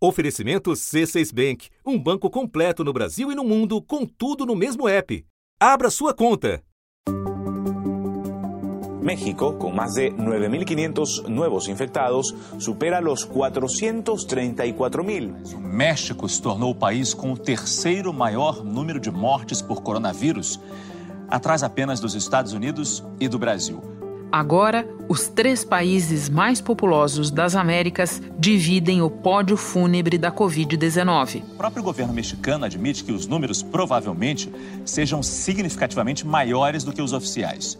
Oferecimento C6 Bank, um banco completo no Brasil e no mundo, com tudo no mesmo app. Abra sua conta. México, con más de 9.500 nuevos infectados, supera los 434.000. O México se tornou o país com o terceiro maior número de mortes por coronavírus, atrás apenas dos Estados Unidos e do Brasil. Agora, os três países mais populosos das Américas dividem o pódio fúnebre da Covid-19. O próprio governo mexicano admite que os números provavelmente sejam significativamente maiores do que os oficiais.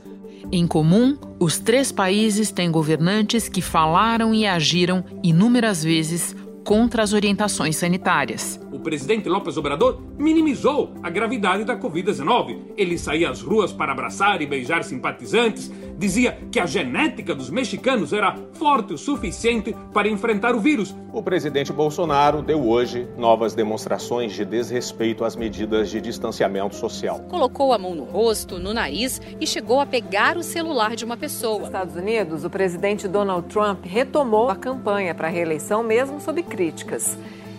Em comum, os três países têm governantes que falaram e agiram inúmeras vezes contra as orientações sanitárias. O presidente López Obrador minimizou a gravidade da Covid-19. Ele saía às ruas para abraçar e beijar simpatizantes, dizia que a genética dos mexicanos era forte o suficiente para enfrentar o vírus. O presidente Bolsonaro deu hoje novas demonstrações de desrespeito às medidas de distanciamento social. Colocou a mão no rosto, no nariz e chegou a pegar o celular de uma pessoa. Nos Estados Unidos, o presidente Donald Trump retomou a campanha para a reeleição, mesmo sob críticas.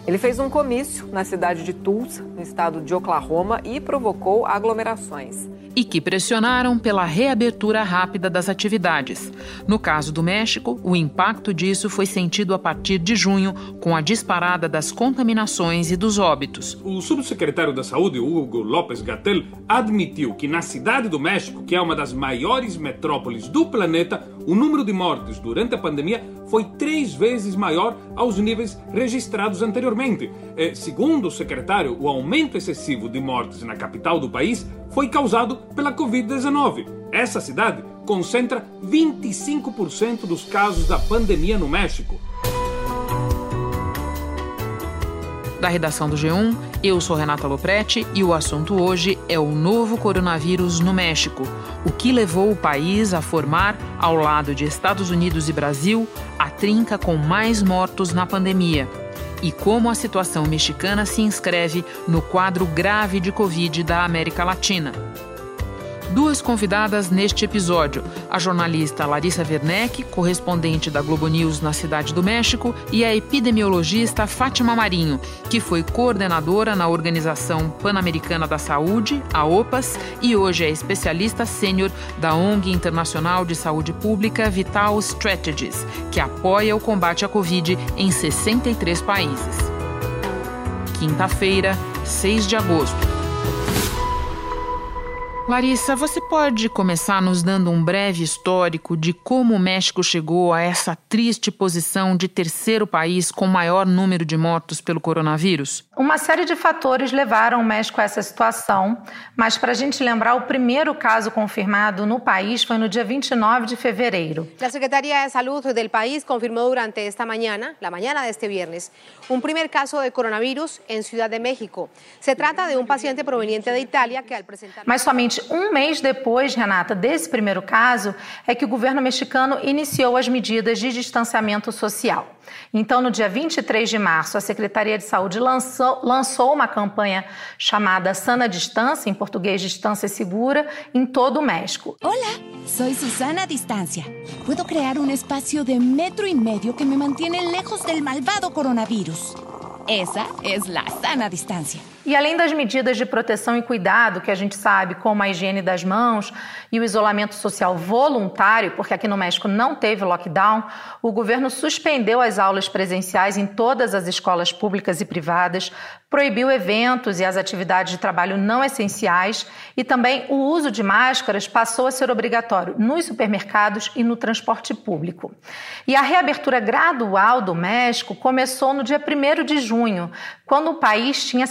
Ele fez um comício na cidade de Tulsa, no estado de Oklahoma, e provocou aglomerações e que pressionaram pela reabertura rápida das atividades. No caso do México, o impacto disso foi sentido a partir de junho, com a disparada das contaminações e dos óbitos. O subsecretário da Saúde, Hugo López Gatel, admitiu que na cidade do México, que é uma das maiores metrópoles do planeta, o número de mortes durante a pandemia foi três vezes maior aos níveis registrados anteriormente. Eh, segundo o secretário, o aumento excessivo de mortes na capital do país foi causado pela Covid-19. Essa cidade concentra 25% dos casos da pandemia no México. Da redação do G1, eu sou Renata Loprete e o assunto hoje é o novo coronavírus no México, o que levou o país a formar, ao lado de Estados Unidos e Brasil, a trinca com mais mortos na pandemia? E como a situação mexicana se inscreve no quadro grave de Covid da América Latina. Duas convidadas neste episódio: a jornalista Larissa Werneck, correspondente da Globo News na Cidade do México, e a epidemiologista Fátima Marinho, que foi coordenadora na Organização Pan-Americana da Saúde, a OPAS, e hoje é especialista sênior da ONG Internacional de Saúde Pública Vital Strategies, que apoia o combate à Covid em 63 países. Quinta-feira, 6 de agosto. Larissa, você pode começar nos dando um breve histórico de como o México chegou a essa triste posição de terceiro país com maior número de mortos pelo coronavírus? Uma série de fatores levaram o México a essa situação, mas para a gente lembrar, o primeiro caso confirmado no país foi no dia 29 de fevereiro. A Secretaria de Saúde do país confirmou durante esta manhã, la mañana de este viernes, um primeiro caso de coronavírus em Ciudad de México. Se trata de um paciente proveniente de Itália que, al presentar. Mas somente um mês depois, Renata, desse primeiro caso, é que o governo mexicano iniciou as medidas de distanciamento social. Então, no dia 23 de março, a Secretaria de Saúde lançou, lançou uma campanha chamada Sana Distância, em português Distância Segura, em todo o México. Olá, sou Susana Distância. Puedo criar um espaço de metro e meio que me mantiene lejos del malvado coronavírus. Essa é a sana distância. E além das medidas de proteção e cuidado que a gente sabe, como a higiene das mãos e o isolamento social voluntário, porque aqui no México não teve lockdown, o governo suspendeu as aulas presenciais em todas as escolas públicas e privadas, proibiu eventos e as atividades de trabalho não essenciais e também o uso de máscaras passou a ser obrigatório nos supermercados e no transporte público. E a reabertura gradual do México começou no dia 1 de junho, quando o país tinha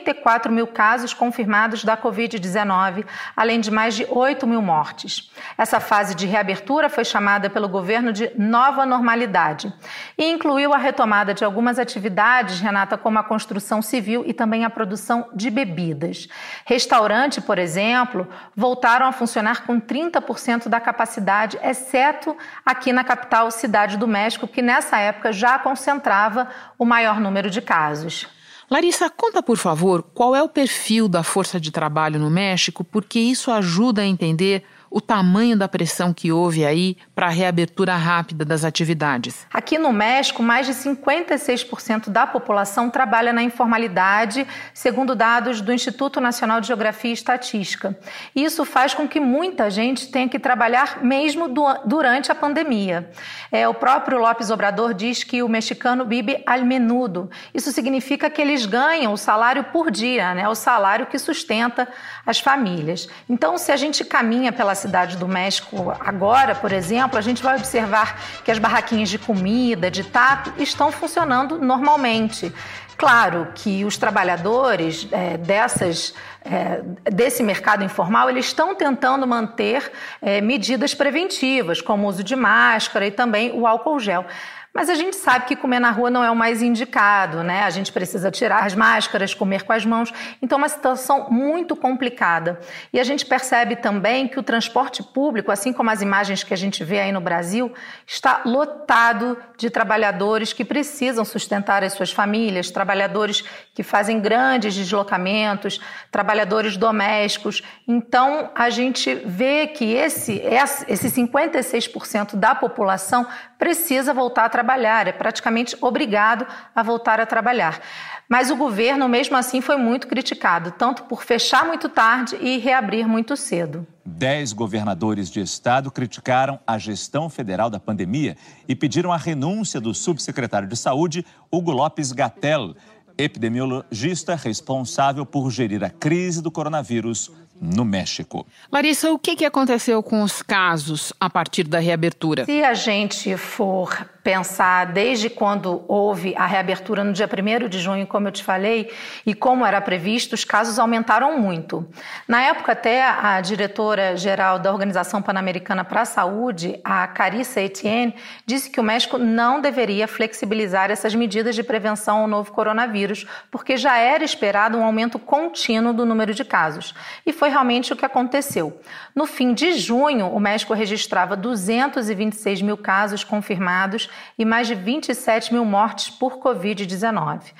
74 mil casos confirmados da Covid-19, além de mais de 8 mil mortes. Essa fase de reabertura foi chamada pelo governo de nova normalidade e incluiu a retomada de algumas atividades, Renata, como a construção civil e também a produção de bebidas. Restaurante, por exemplo, voltaram a funcionar com 30% da capacidade, exceto aqui na capital Cidade do México, que nessa época já concentrava o maior número de casos. Larissa, conta por favor qual é o perfil da força de trabalho no México, porque isso ajuda a entender o tamanho da pressão que houve aí para a reabertura rápida das atividades? Aqui no México, mais de 56% da população trabalha na informalidade, segundo dados do Instituto Nacional de Geografia e Estatística. Isso faz com que muita gente tenha que trabalhar mesmo durante a pandemia. É, o próprio Lopes Obrador diz que o mexicano vive al menudo. Isso significa que eles ganham o salário por dia, né? o salário que sustenta as famílias. Então, se a gente caminha pela cidade do México agora, por exemplo, a gente vai observar que as barraquinhas de comida, de taco, estão funcionando normalmente. Claro que os trabalhadores é, dessas, é, desse mercado informal eles estão tentando manter é, medidas preventivas, como o uso de máscara e também o álcool gel. Mas a gente sabe que comer na rua não é o mais indicado, né? A gente precisa tirar as máscaras, comer com as mãos. Então, é uma situação muito complicada. E a gente percebe também que o transporte público, assim como as imagens que a gente vê aí no Brasil, está lotado de trabalhadores que precisam sustentar as suas famílias, trabalhadores que fazem grandes deslocamentos, trabalhadores domésticos. Então, a gente vê que esse, esse 56% da população precisa voltar a trabalhar, é praticamente obrigado a voltar a trabalhar. Mas o governo, mesmo assim, foi muito criticado, tanto por fechar muito tarde e reabrir muito cedo. Dez governadores de estado criticaram a gestão federal da pandemia e pediram a renúncia do subsecretário de Saúde, Hugo Lopes Gatel, epidemiologista responsável por gerir a crise do coronavírus no México. Larissa, o que aconteceu com os casos a partir da reabertura? Se a gente for pensar desde quando houve a reabertura no dia 1 de junho, como eu te falei, e como era previsto, os casos aumentaram muito. Na época, até a diretora-geral da Organização Pan-Americana para a Saúde, a Carissa Etienne, disse que o México não deveria flexibilizar essas medidas de prevenção ao novo coronavírus, porque já era esperado um aumento contínuo do número de casos. E foi realmente o que aconteceu. No fim de junho, o México registrava 226 mil casos confirmados e mais de 27 mil mortes por Covid-19.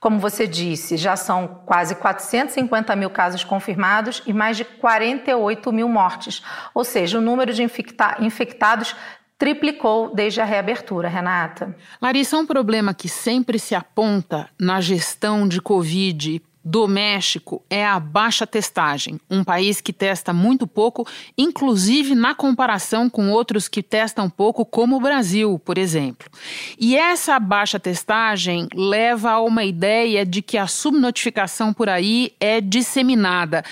Como você disse, já são quase 450 mil casos confirmados e mais de 48 mil mortes, ou seja, o número de infecta infectados triplicou desde a reabertura, Renata. Larissa, um problema que sempre se aponta na gestão de Covid do México é a baixa testagem, um país que testa muito pouco, inclusive na comparação com outros que testam pouco, como o Brasil, por exemplo. E essa baixa testagem leva a uma ideia de que a subnotificação por aí é disseminada.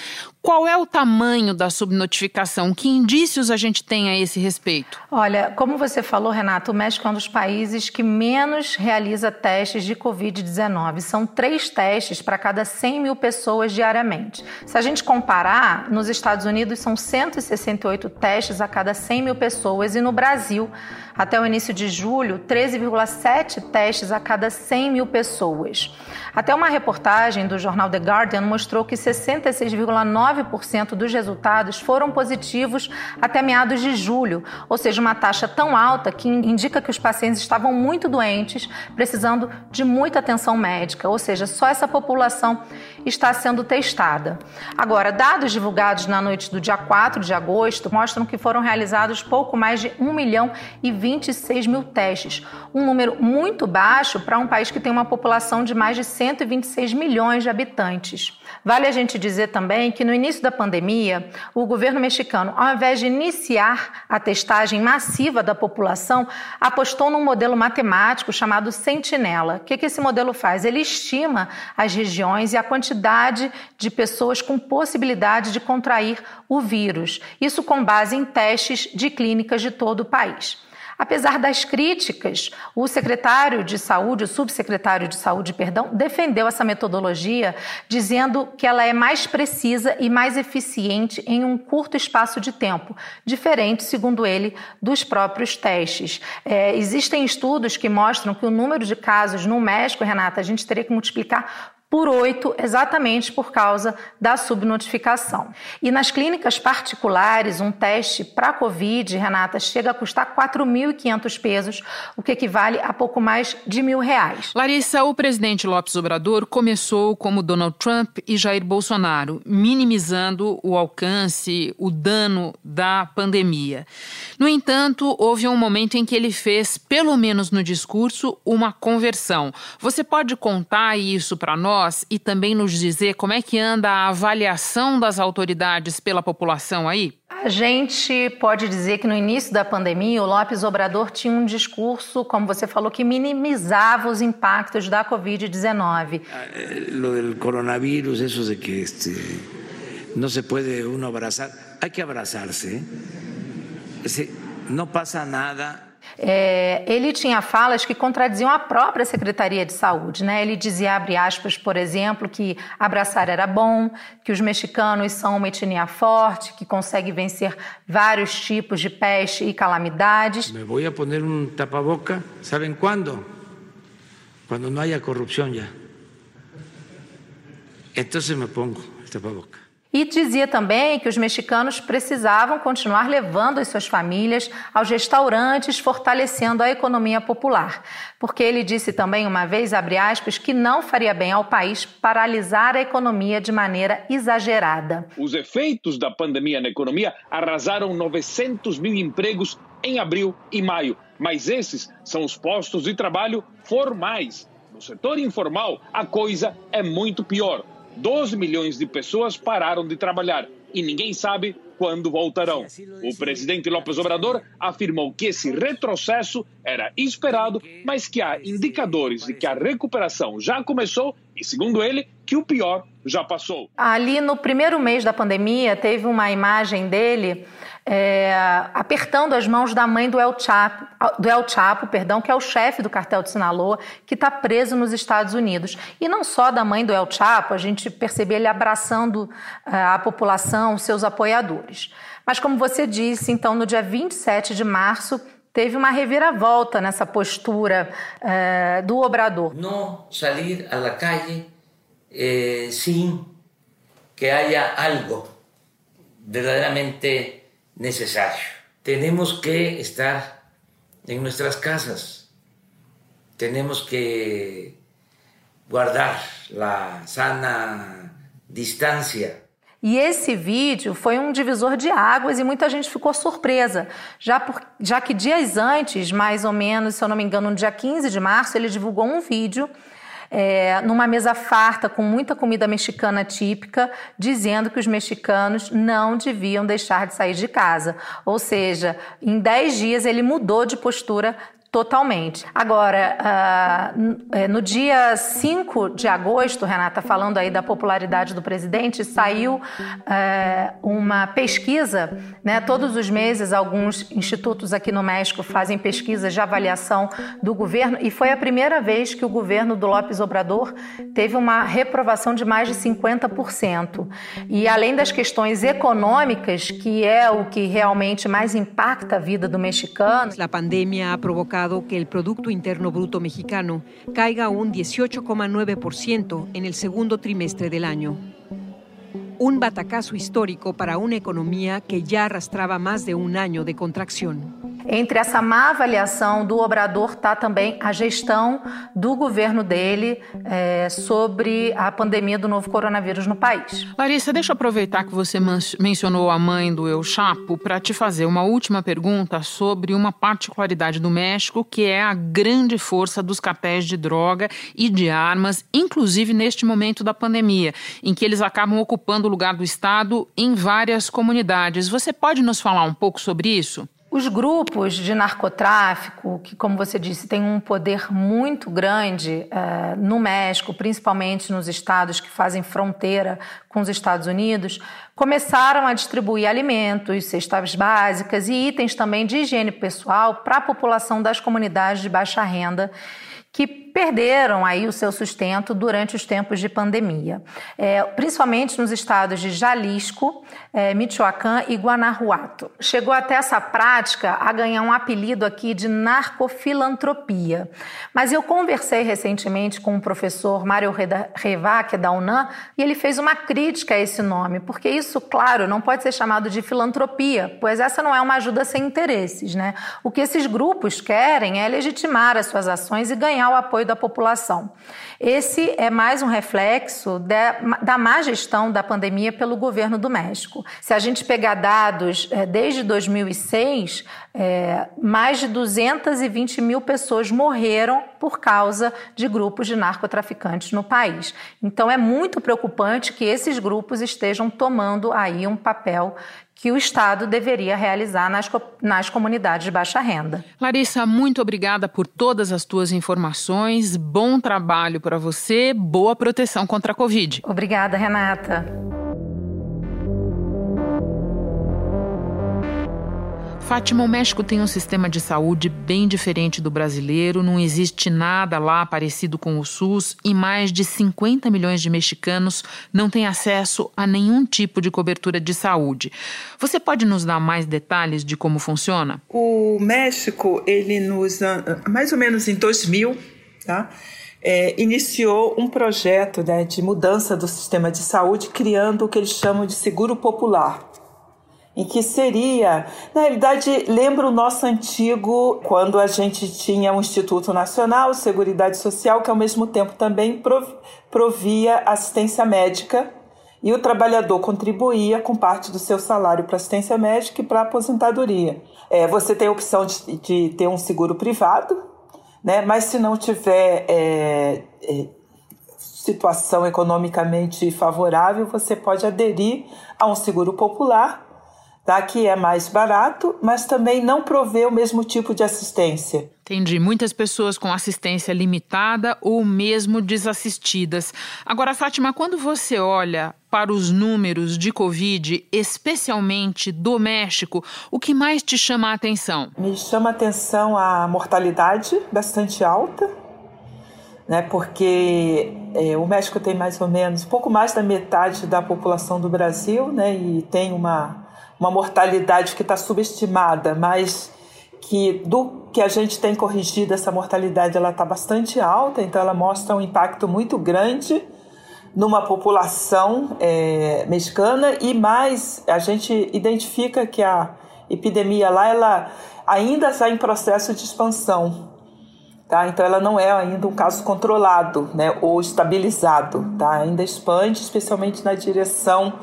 Qual é o tamanho da subnotificação? Que indícios a gente tem a esse respeito? Olha, como você falou, Renato, o México é um dos países que menos realiza testes de Covid-19. São três testes para cada 100 mil pessoas diariamente. Se a gente comparar, nos Estados Unidos são 168 testes a cada 100 mil pessoas e no Brasil, até o início de julho, 13,7 testes a cada 100 mil pessoas. Até uma reportagem do jornal The Guardian mostrou que 66,9% dos resultados foram positivos até meados de julho, ou seja, uma taxa tão alta que indica que os pacientes estavam muito doentes, precisando de muita atenção médica, ou seja, só essa população está sendo testada. Agora, dados divulgados na noite do dia 4 de agosto mostram que foram realizados pouco mais de 1 milhão e 26 mil testes, um número muito baixo para um país que tem uma população de mais de 126 milhões de habitantes. Vale a gente dizer também que no início da pandemia, o governo mexicano, ao invés de iniciar a testagem massiva da população, apostou num modelo matemático chamado Sentinela. O que, que esse modelo faz? Ele estima as regiões e a quantidade de pessoas com possibilidade de contrair o vírus. Isso com base em testes de clínicas de todo o país. Apesar das críticas, o secretário de saúde, o subsecretário de saúde, perdão, defendeu essa metodologia, dizendo que ela é mais precisa e mais eficiente em um curto espaço de tempo, diferente, segundo ele, dos próprios testes. É, existem estudos que mostram que o número de casos no México, Renata, a gente teria que multiplicar por 8, exatamente por causa da subnotificação. E nas clínicas particulares, um teste para Covid, Renata, chega a custar 4.500 pesos, o que equivale a pouco mais de mil reais. Larissa, o presidente Lopes Obrador começou como Donald Trump e Jair Bolsonaro, minimizando o alcance, o dano da pandemia. No entanto, houve um momento em que ele fez, pelo menos no discurso, uma conversão. Você pode contar isso para nós? Nós e também nos dizer como é que anda a avaliação das autoridades pela população aí? A gente pode dizer que no início da pandemia o Lopes Obrador tinha um discurso, como você falou, que minimizava os impactos da Covid-19. Ah, eh, lo del coronavírus, eso de que este, no se puede uno abrazar, hay que abrazarse. No pasa nada é, ele tinha falas que contradiziam a própria Secretaria de Saúde. Né? Ele dizia, abre aspas, por exemplo, que abraçar era bom, que os mexicanos são uma etnia forte, que consegue vencer vários tipos de peste e calamidades. Me vou a poner um tapaboca, sabem quando? Quando não haya corrupção já. Então me pongo o tapaboca. E dizia também que os mexicanos precisavam continuar levando as suas famílias aos restaurantes, fortalecendo a economia popular. Porque ele disse também uma vez, abre aspas, que não faria bem ao país paralisar a economia de maneira exagerada. Os efeitos da pandemia na economia arrasaram 900 mil empregos em abril e maio. Mas esses são os postos de trabalho formais. No setor informal, a coisa é muito pior 12 milhões de pessoas pararam de trabalhar e ninguém sabe quando voltarão. O presidente López Obrador afirmou que esse retrocesso era esperado, mas que há indicadores de que a recuperação já começou e, segundo ele, que o pior já passou. Ali no primeiro mês da pandemia, teve uma imagem dele é, apertando as mãos da mãe do El Chapo, do El Chapo perdão, que é o chefe do cartel de Sinaloa, que está preso nos Estados Unidos. E não só da mãe do El Chapo, a gente percebe ele abraçando é, a população, seus apoiadores. Mas como você disse, então, no dia 27 de março, teve uma reviravolta nessa postura é, do Obrador. Não sair à calle eh, sem que haya algo verdaderamente necesario. Tenemos que estar en nuestras casas, tenemos que guardar la sana distancia. E esse vídeo foi um divisor de águas e muita gente ficou surpresa, já, por, já que dias antes, mais ou menos, se eu não me engano, no dia 15 de março, ele divulgou um vídeo é, numa mesa farta com muita comida mexicana típica, dizendo que os mexicanos não deviam deixar de sair de casa. Ou seja, em 10 dias ele mudou de postura Totalmente. Agora, uh, no dia 5 de agosto, Renata, falando aí da popularidade do presidente, saiu uh, uma pesquisa, né? Todos os meses, alguns institutos aqui no México fazem pesquisas de avaliação do governo e foi a primeira vez que o governo do Lopes Obrador teve uma reprovação de mais de 50%. E além das questões econômicas, que é o que realmente mais impacta a vida do mexicano. A pandemia ha que el Producto Interno Bruto mexicano caiga un 18,9% en el segundo trimestre del año. Un batacazo histórico para una economía que ya arrastraba más de un año de contracción. Entre essa má avaliação do Obrador está também a gestão do governo dele é, sobre a pandemia do novo coronavírus no país. Larissa, deixa eu aproveitar que você mencionou a mãe do El Chapo para te fazer uma última pergunta sobre uma particularidade do México, que é a grande força dos cartéis de droga e de armas, inclusive neste momento da pandemia, em que eles acabam ocupando o lugar do Estado em várias comunidades. Você pode nos falar um pouco sobre isso? Os grupos de narcotráfico, que, como você disse, têm um poder muito grande é, no México, principalmente nos estados que fazem fronteira com os Estados Unidos, começaram a distribuir alimentos, cestas básicas e itens também de higiene pessoal para a população das comunidades de baixa renda que perderam aí o seu sustento durante os tempos de pandemia, é, principalmente nos estados de Jalisco, é, Michoacán e Guanajuato. Chegou até essa prática a ganhar um apelido aqui de narcofilantropia. Mas eu conversei recentemente com o professor Mário Revac da UNAM e ele fez uma crítica a esse nome, porque isso, claro, não pode ser chamado de filantropia, pois essa não é uma ajuda sem interesses, né? O que esses grupos querem é legitimar as suas ações e ganhar o apoio da população. Esse é mais um reflexo da, da má gestão da pandemia pelo governo do México. Se a gente pegar dados é, desde 2006, é, mais de 220 mil pessoas morreram por causa de grupos de narcotraficantes no país. Então é muito preocupante que esses grupos estejam tomando aí um papel que o Estado deveria realizar nas, nas comunidades de baixa renda. Larissa, muito obrigada por todas as tuas informações. Bom trabalho para você, boa proteção contra a Covid. Obrigada, Renata. Fátima, o México tem um sistema de saúde bem diferente do brasileiro, não existe nada lá parecido com o SUS e mais de 50 milhões de mexicanos não têm acesso a nenhum tipo de cobertura de saúde. Você pode nos dar mais detalhes de como funciona? O México, ele nos mais ou menos em 2000, tá? É, iniciou um projeto né, de mudança do sistema de saúde, criando o que eles chamam de seguro popular em que seria, na realidade, lembra o nosso antigo, quando a gente tinha o Instituto Nacional de Seguridade Social, que ao mesmo tempo também provia assistência médica e o trabalhador contribuía com parte do seu salário para assistência médica e para aposentadoria. É, você tem a opção de, de, ter um seguro privado, né? mas se não tiver é, é, situação economicamente favorável, você pode aderir a um seguro popular tá? que é mais barato, mas também não provê o mesmo tipo de assistência. Entendi. Muitas pessoas com assistência limitada ou mesmo desassistidas. Agora, Fátima, quando você olha para os números de Covid, especialmente do México, o que mais te chama a atenção? Me chama a atenção a mortalidade bastante alta, né? Porque é, o México tem mais ou menos pouco mais da metade da população do Brasil, né? E tem uma uma mortalidade que está subestimada, mas que do que a gente tem corrigido essa mortalidade ela está bastante alta, então ela mostra um impacto muito grande numa população é, mexicana e mais a gente identifica que a epidemia lá ela ainda está em processo de expansão. Tá? Então ela não é ainda um caso controlado né, ou estabilizado, tá? ainda expande, especialmente na direção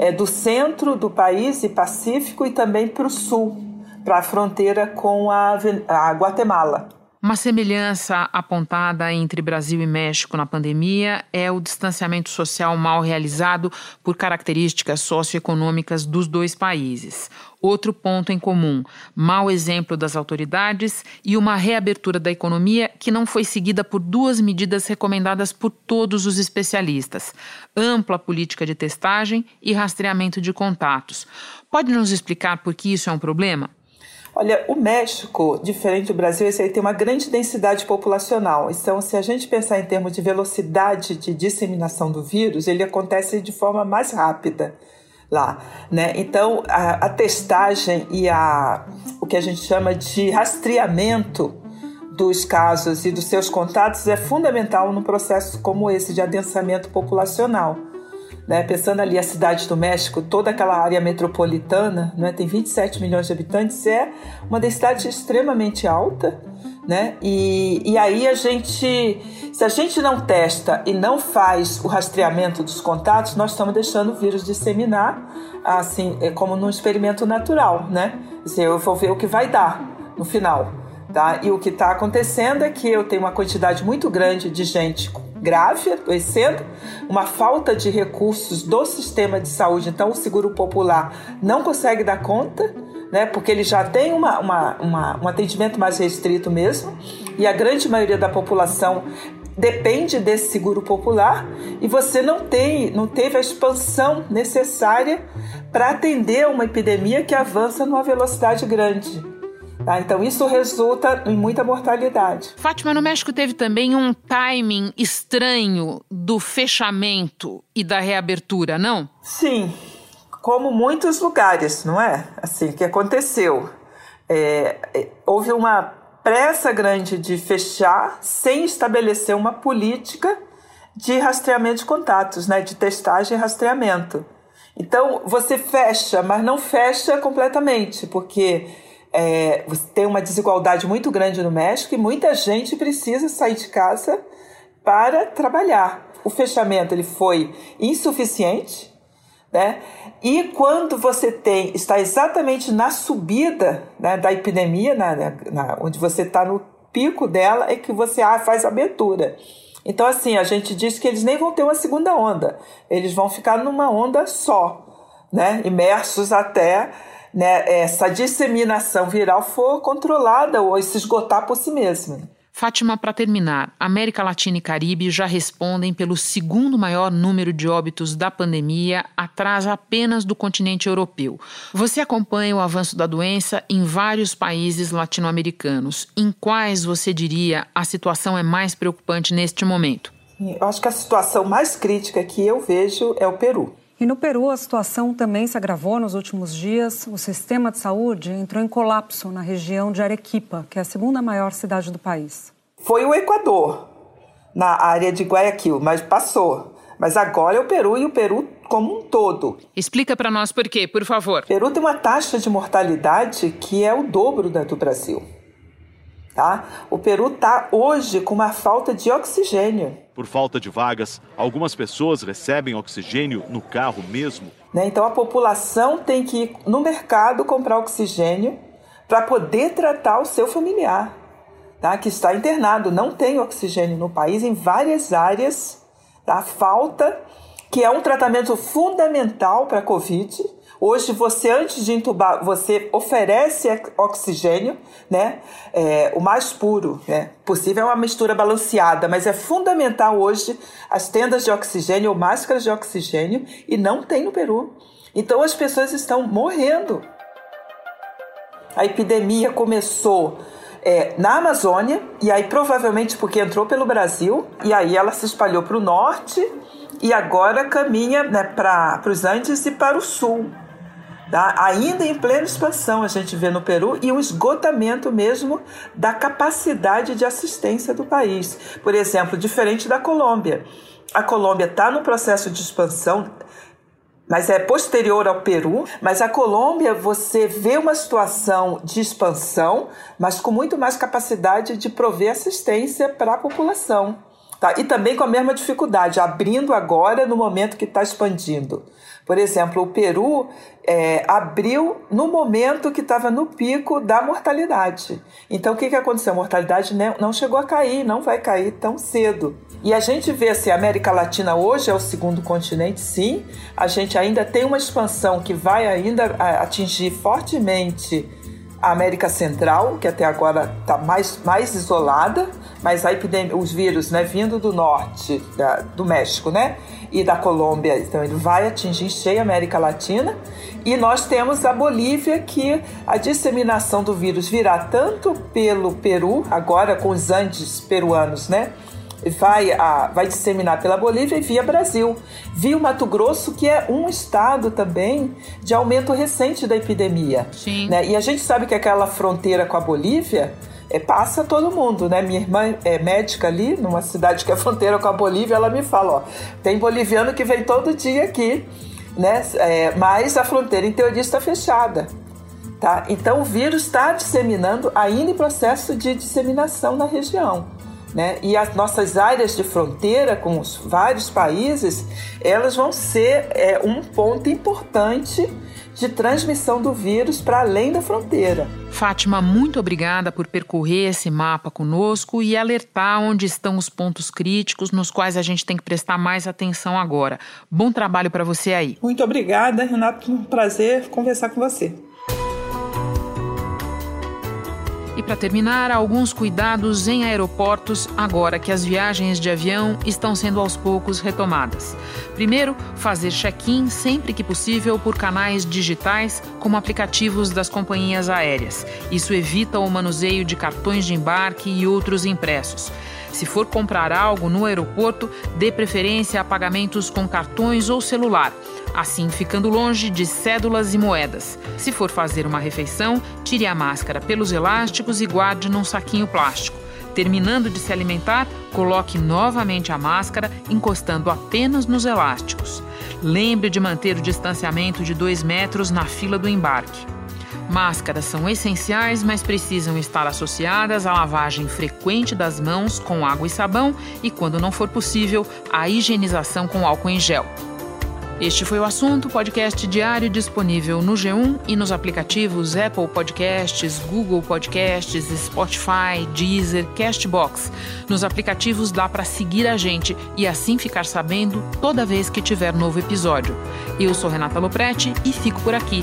é, do centro do país e Pacífico e também para o sul, para a fronteira com a, a Guatemala. Uma semelhança apontada entre Brasil e México na pandemia é o distanciamento social mal realizado por características socioeconômicas dos dois países. Outro ponto em comum: mau exemplo das autoridades e uma reabertura da economia que não foi seguida por duas medidas recomendadas por todos os especialistas: ampla política de testagem e rastreamento de contatos. Pode nos explicar por que isso é um problema? Olha, o México, diferente do Brasil, esse aí tem uma grande densidade populacional. Então, se a gente pensar em termos de velocidade de disseminação do vírus, ele acontece de forma mais rápida lá, né? Então, a, a testagem e a, o que a gente chama de rastreamento dos casos e dos seus contatos é fundamental num processo como esse de adensamento populacional. Né? Pensando ali a cidade do México, toda aquela área metropolitana, né? tem 27 milhões de habitantes, é uma densidade extremamente alta, né? E, e aí a gente, se a gente não testa e não faz o rastreamento dos contatos, nós estamos deixando o vírus disseminar, assim, é como num experimento natural, né? Assim, eu vou ver o que vai dar no final, tá? E o que está acontecendo é que eu tenho uma quantidade muito grande de gente grave, adoecendo, uma falta de recursos do sistema de saúde, então o seguro popular não consegue dar conta, né, porque ele já tem uma, uma, uma, um atendimento mais restrito mesmo, e a grande maioria da população depende desse seguro popular e você não tem, não teve a expansão necessária para atender uma epidemia que avança numa velocidade grande. Tá? Então, isso resulta em muita mortalidade. Fátima, no México teve também um timing estranho do fechamento e da reabertura, não? Sim, como muitos lugares, não é? Assim, que aconteceu. É, é, houve uma pressa grande de fechar sem estabelecer uma política de rastreamento de contatos, né? de testagem e rastreamento. Então, você fecha, mas não fecha completamente, porque é, tem uma desigualdade muito grande no México e muita gente precisa sair de casa para trabalhar. O fechamento ele foi insuficiente, né? E quando você tem está exatamente na subida né, da epidemia, na, na onde você está no pico dela, é que você ah, faz abertura. Então, assim, a gente diz que eles nem vão ter uma segunda onda, eles vão ficar numa onda só, né? Imersos até né, essa disseminação viral for controlada ou se esgotar por si mesma. Fátima, para terminar, América Latina e Caribe já respondem pelo segundo maior número de óbitos da pandemia, atrás apenas do continente europeu. Você acompanha o avanço da doença em vários países latino-americanos. Em quais você diria a situação é mais preocupante neste momento? Eu acho que a situação mais crítica que eu vejo é o Peru. E no Peru, a situação também se agravou nos últimos dias. O sistema de saúde entrou em colapso na região de Arequipa, que é a segunda maior cidade do país. Foi o Equador, na área de Guayaquil, mas passou. Mas agora é o Peru e o Peru como um todo. Explica para nós por quê, por favor. O Peru tem uma taxa de mortalidade que é o dobro da do Brasil. Tá? O Peru está hoje com uma falta de oxigênio. Por falta de vagas, algumas pessoas recebem oxigênio no carro mesmo. Né? Então a população tem que ir no mercado comprar oxigênio para poder tratar o seu familiar, tá? que está internado. Não tem oxigênio no país em várias áreas. Tá? Falta, que é um tratamento fundamental para a Covid Hoje, você, antes de entubar, você oferece oxigênio, né? É, o mais puro né? possível, é uma mistura balanceada, mas é fundamental hoje as tendas de oxigênio ou máscaras de oxigênio e não tem no Peru. Então, as pessoas estão morrendo. A epidemia começou é, na Amazônia, e aí provavelmente porque entrou pelo Brasil, e aí ela se espalhou para o norte e agora caminha né, para os Andes e para o sul. Ainda em plena expansão, a gente vê no Peru, e um esgotamento mesmo da capacidade de assistência do país. Por exemplo, diferente da Colômbia. A Colômbia está no processo de expansão, mas é posterior ao Peru. Mas a Colômbia, você vê uma situação de expansão, mas com muito mais capacidade de prover assistência para a população. Tá? E também com a mesma dificuldade, abrindo agora no momento que está expandindo. Por exemplo, o Peru é, abriu no momento que estava no pico da mortalidade. Então, o que, que aconteceu? A mortalidade não chegou a cair, não vai cair tão cedo. E a gente vê assim, a América Latina hoje é o segundo continente, sim. A gente ainda tem uma expansão que vai ainda atingir fortemente a América Central, que até agora está mais, mais isolada, mas a epidemia, os vírus, né, vindo do norte, da, do México, né, e da Colômbia, então ele vai atingir cheia a América Latina. E nós temos a Bolívia, que a disseminação do vírus virá tanto pelo Peru, agora com os Andes peruanos, né, vai, a, vai disseminar pela Bolívia e via Brasil. Via o Mato Grosso, que é um estado também de aumento recente da epidemia. Sim. Né? E a gente sabe que aquela fronteira com a Bolívia é, passa todo mundo, né? Minha irmã é médica ali, numa cidade que é fronteira com a Bolívia, ela me fala, ó, tem boliviano que vem todo dia aqui, né? É, mas a fronteira em teoria está fechada. Tá? Então o vírus está disseminando ainda em processo de disseminação na região. Né? E as nossas áreas de fronteira com os vários países, elas vão ser é, um ponto importante de transmissão do vírus para além da fronteira. Fátima, muito obrigada por percorrer esse mapa conosco e alertar onde estão os pontos críticos nos quais a gente tem que prestar mais atenção agora. Bom trabalho para você aí. Muito obrigada, Renato. Um prazer conversar com você. E para terminar, alguns cuidados em aeroportos agora que as viagens de avião estão sendo aos poucos retomadas. Primeiro, fazer check-in sempre que possível por canais digitais, como aplicativos das companhias aéreas. Isso evita o manuseio de cartões de embarque e outros impressos. Se for comprar algo no aeroporto, dê preferência a pagamentos com cartões ou celular, assim ficando longe de cédulas e moedas. Se for fazer uma refeição, tire a máscara pelos elásticos e guarde num saquinho plástico. Terminando de se alimentar, coloque novamente a máscara, encostando apenas nos elásticos. Lembre de manter o distanciamento de 2 metros na fila do embarque. Máscaras são essenciais, mas precisam estar associadas à lavagem frequente das mãos com água e sabão e, quando não for possível, à higienização com álcool em gel. Este foi o assunto, podcast diário disponível no G1 e nos aplicativos Apple Podcasts, Google Podcasts, Spotify, Deezer, Castbox. Nos aplicativos dá para seguir a gente e assim ficar sabendo toda vez que tiver novo episódio. Eu sou Renata Loprete e fico por aqui.